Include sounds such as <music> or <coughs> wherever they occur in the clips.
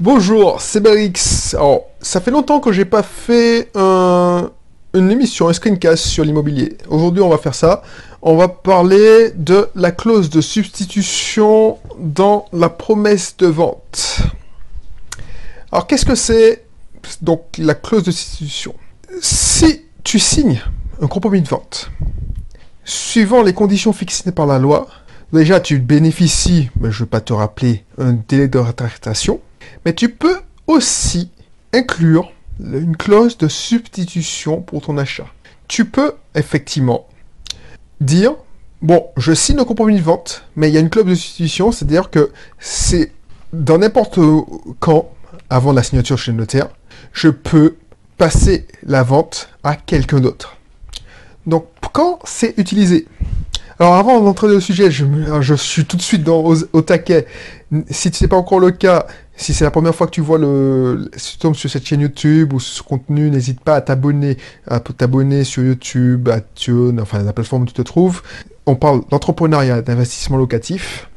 Bonjour, c'est Berix. Alors, ça fait longtemps que j'ai pas fait un- une émission, un screencast sur l'immobilier. Aujourd'hui, on va faire ça. On va parler de la clause de substitution dans la promesse de vente. Alors, qu'est-ce que c'est donc la clause de substitution? Si tu signes un compromis de vente, suivant les conditions fixées par la loi, déjà tu bénéficies, mais je ne vais pas te rappeler, un délai de rétractation, mais tu peux aussi inclure une clause de substitution pour ton achat. Tu peux effectivement dire, bon, je signe le compromis de vente, mais il y a une clause de substitution, c'est-à-dire que c'est dans n'importe quand, avant la signature chez le notaire, je peux passer la vente à quelqu'un d'autre. Donc, quand c'est utilisé Alors, avant d'entrer dans le sujet, je, suis tout de suite au, au taquet. Si ce n'est pas encore le cas, si c'est la première fois que tu vois le, si tu tombes sur cette chaîne YouTube ou ce contenu, n'hésite pas à t'abonner, à t'abonner sur YouTube, à Tune, enfin la plateforme où tu te trouves. On parle d'entrepreneuriat, d'investissement locatif.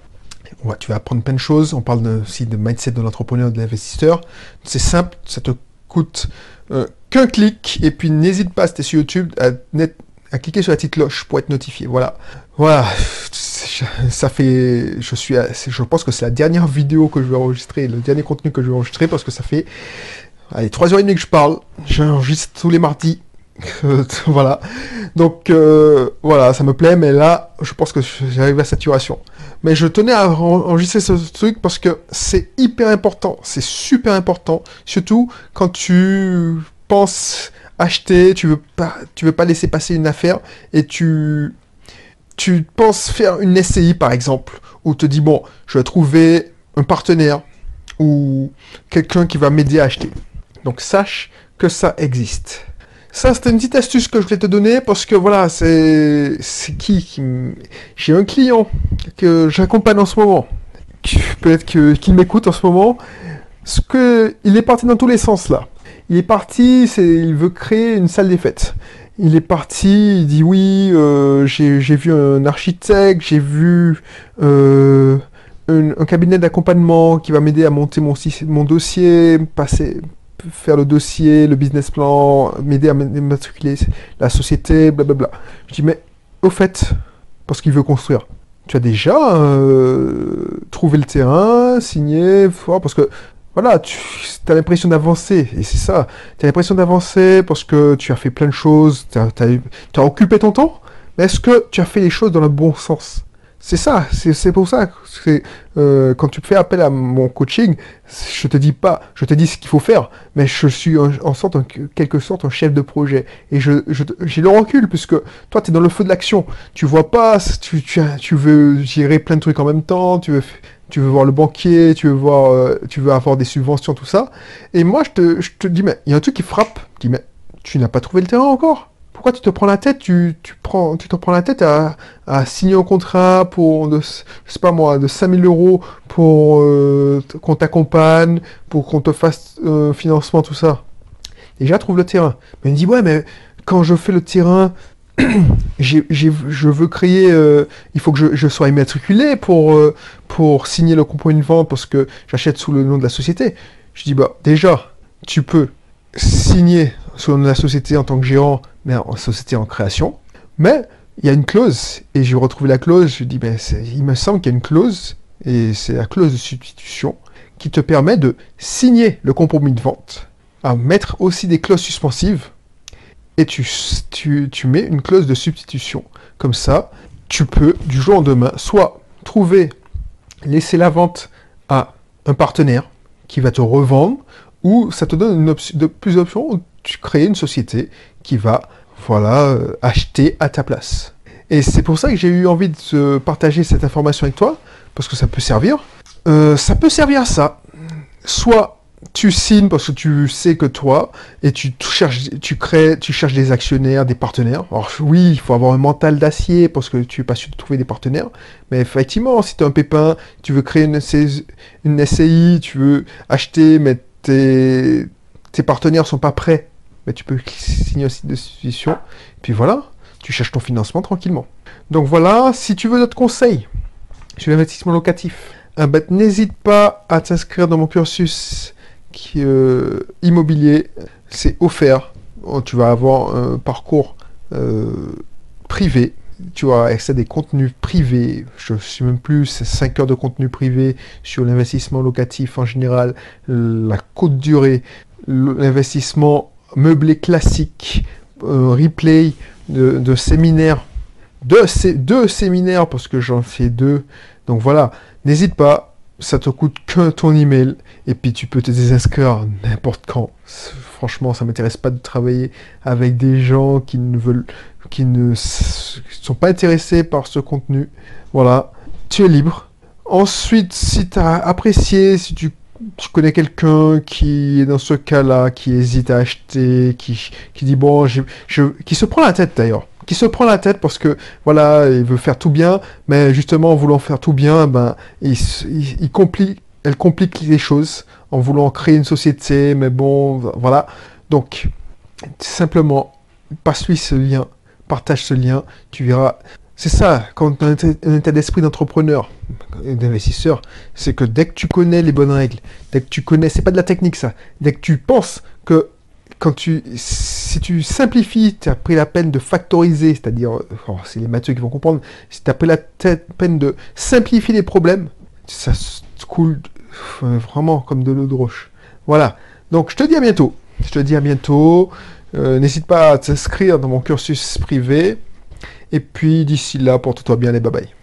Tu vas apprendre plein de choses. On parle aussi de mindset de l'entrepreneur, de l'investisseur. C'est simple, ça te coûte euh, qu'un clic. Et puis n'hésite pas, si tu es sur YouTube, à, à cliquer sur la petite cloche pour être notifié. Voilà. Voilà. Ça fait. Je suis. Je pense que c'est la dernière vidéo que je vais enregistrer, le dernier contenu que je vais enregistrer parce que ça fait. Allez, 3h30 que je parle. J'enregistre tous les mardis. <laughs> voilà. Donc, euh, voilà, ça me plaît, mais là, je pense que j'arrive à saturation. Mais je tenais à en- enregistrer ce truc parce que c'est hyper important, c'est super important, surtout quand tu penses acheter, tu veux pas, tu veux pas laisser passer une affaire et tu, tu penses faire une SCI par exemple, ou te dis bon, je vais trouver un partenaire ou quelqu'un qui va m'aider à acheter. Donc sache que ça existe. Ça, c'était une petite astuce que je voulais te donner parce que voilà, c'est qui, qui J'ai un client que j'accompagne en ce moment, peut-être qu'il m'écoute en ce moment. Ce que il est parti dans tous les sens là. Il est parti, il veut créer une salle des fêtes. Il est parti, il dit oui, euh, j'ai vu un architecte, j'ai vu euh, un, cabinet d'accompagnement qui va m'aider à monter mon, dossier, passer, faire le dossier, le business plan, m'aider à matriculer la société, blablabla. Je dis, mais au fait, parce qu'il veut construire, tu as déjà euh, trouvé le terrain, signé, parce que voilà, tu as l'impression d'avancer, et c'est ça, tu as l'impression d'avancer parce que tu as fait plein de choses, tu as, t'as occupé ton temps, mais est-ce que tu as fait les choses dans le bon sens? C'est ça, c'est pour ça que euh, quand tu fais appel à mon coaching, je te dis pas, je te dis ce qu'il faut faire, mais je suis en, quelque sorte, un chef de projet. Et je, j'ai le recul, puisque toi, tu es dans le feu de l'action. Tu vois pas, tu, tu, tu veux gérer plein de trucs en même temps, tu veux, tu veux voir le banquier, tu veux voir, euh, tu veux avoir des subventions, tout ça. Et moi, je te, dis, mais il y a un truc qui frappe. Je dis, mais tu n'as pas trouvé le terrain encore pourquoi tu te prends la tête? Tu, tu, prends, tu te prends la tête à, signer un contrat pour, de, je pas moi, de 5000 euros pour euh, qu'on t'accompagne, pour qu'on te fasse euh, financement, tout ça Déjà, trouve le terrain. Mais il me dit, ouais, mais quand je fais le terrain, <coughs> je veux créer, euh, il faut que je, sois immatriculé pour, euh, pour signer le compromis de vente parce que j'achète sous le nom de la société. Je dis, bah, déjà, tu peux signer sous le nom de la société en tant que gérant, mais en société en création. Mais il y a une clause, et j'ai retrouvé la clause, je dis, ben, il me semble qu'il y a une clause, et c'est la clause de substitution, qui te permet de signer le compromis de vente, à mettre aussi des clauses suspensives, et tu, tu, tu mets une clause de substitution. Comme ça, tu peux, du jour au lendemain, soit trouver, laisser la vente à un partenaire qui va te revendre, ou ça te donne une de, plus d'options, où tu crées une société qui va voilà, euh, acheter à ta place. Et c'est pour ça que j'ai eu envie de partager cette information avec toi, parce que ça peut servir. Euh, ça peut servir à ça. Soit tu signes parce que tu sais que toi, et tu, cherches, tu crées, tu cherches des actionnaires, des partenaires. Alors oui, il faut avoir un mental d'acier parce que tu n'es pas sûr de trouver des partenaires. Mais effectivement, si tu as un pépin, tu veux créer une, SCI, tu veux acheter, mais tes, tes partenaires sont pas prêts, mais tu peux signer aussi de substitution. Puis voilà, tu cherches ton financement tranquillement. Donc voilà, si tu veux d'autres conseils sur l'investissement locatif, ah ben, n'hésite pas à t'inscrire dans mon cursus euh, immobilier. C'est offert. Tu vas avoir un parcours euh, privé. Tu as accès à des contenus privés. Je ne sais même plus, c'est 5 heures de contenu privé sur l'investissement locatif en général, la courte durée, l'investissement meublé classique, replay de, séminaires, deux, deux séminaires parce que j'en fais deux. Donc voilà, n'hésite pas, ça te coûte que ton email et puis tu peux te désinscrire n'importe quand. Franchement, ça m'intéresse pas de travailler avec des gens qui ne veulent, qui ne sont pas intéressés par ce contenu. Voilà, tu es libre. Ensuite, si tu as apprécié, si tu connais quelqu'un qui est dans ce cas-là, qui hésite à acheter, qui, qui dit bon, qui se prend la tête d'ailleurs, qui se prend la tête parce que voilà, il veut faire tout bien, mais justement en voulant faire tout bien, ben il, complique, elle complique les choses en voulant créer une société, mais bon, voilà. Donc simplement, passe-lui ce lien, partage ce lien, tu verras. C'est ça, quand tu as un état d'esprit d'entrepreneur, d'investisseur, c'est que dès que tu connais les bonnes règles, dès que tu connais, c'est pas de la technique ça, dès que tu penses que quand tu, si tu simplifies, tu as pris la peine de factoriser, c'est-à-dire, oh, c'est les matheux qui vont comprendre, si tu as pris la peine de simplifier les problèmes, ça coule vraiment comme de l'eau de roche. Voilà. Donc je te dis à bientôt. Je te dis à bientôt. Euh, n'hésite pas à t'inscrire dans mon cursus privé. Et puis d'ici là, porte-toi bien les bye bye.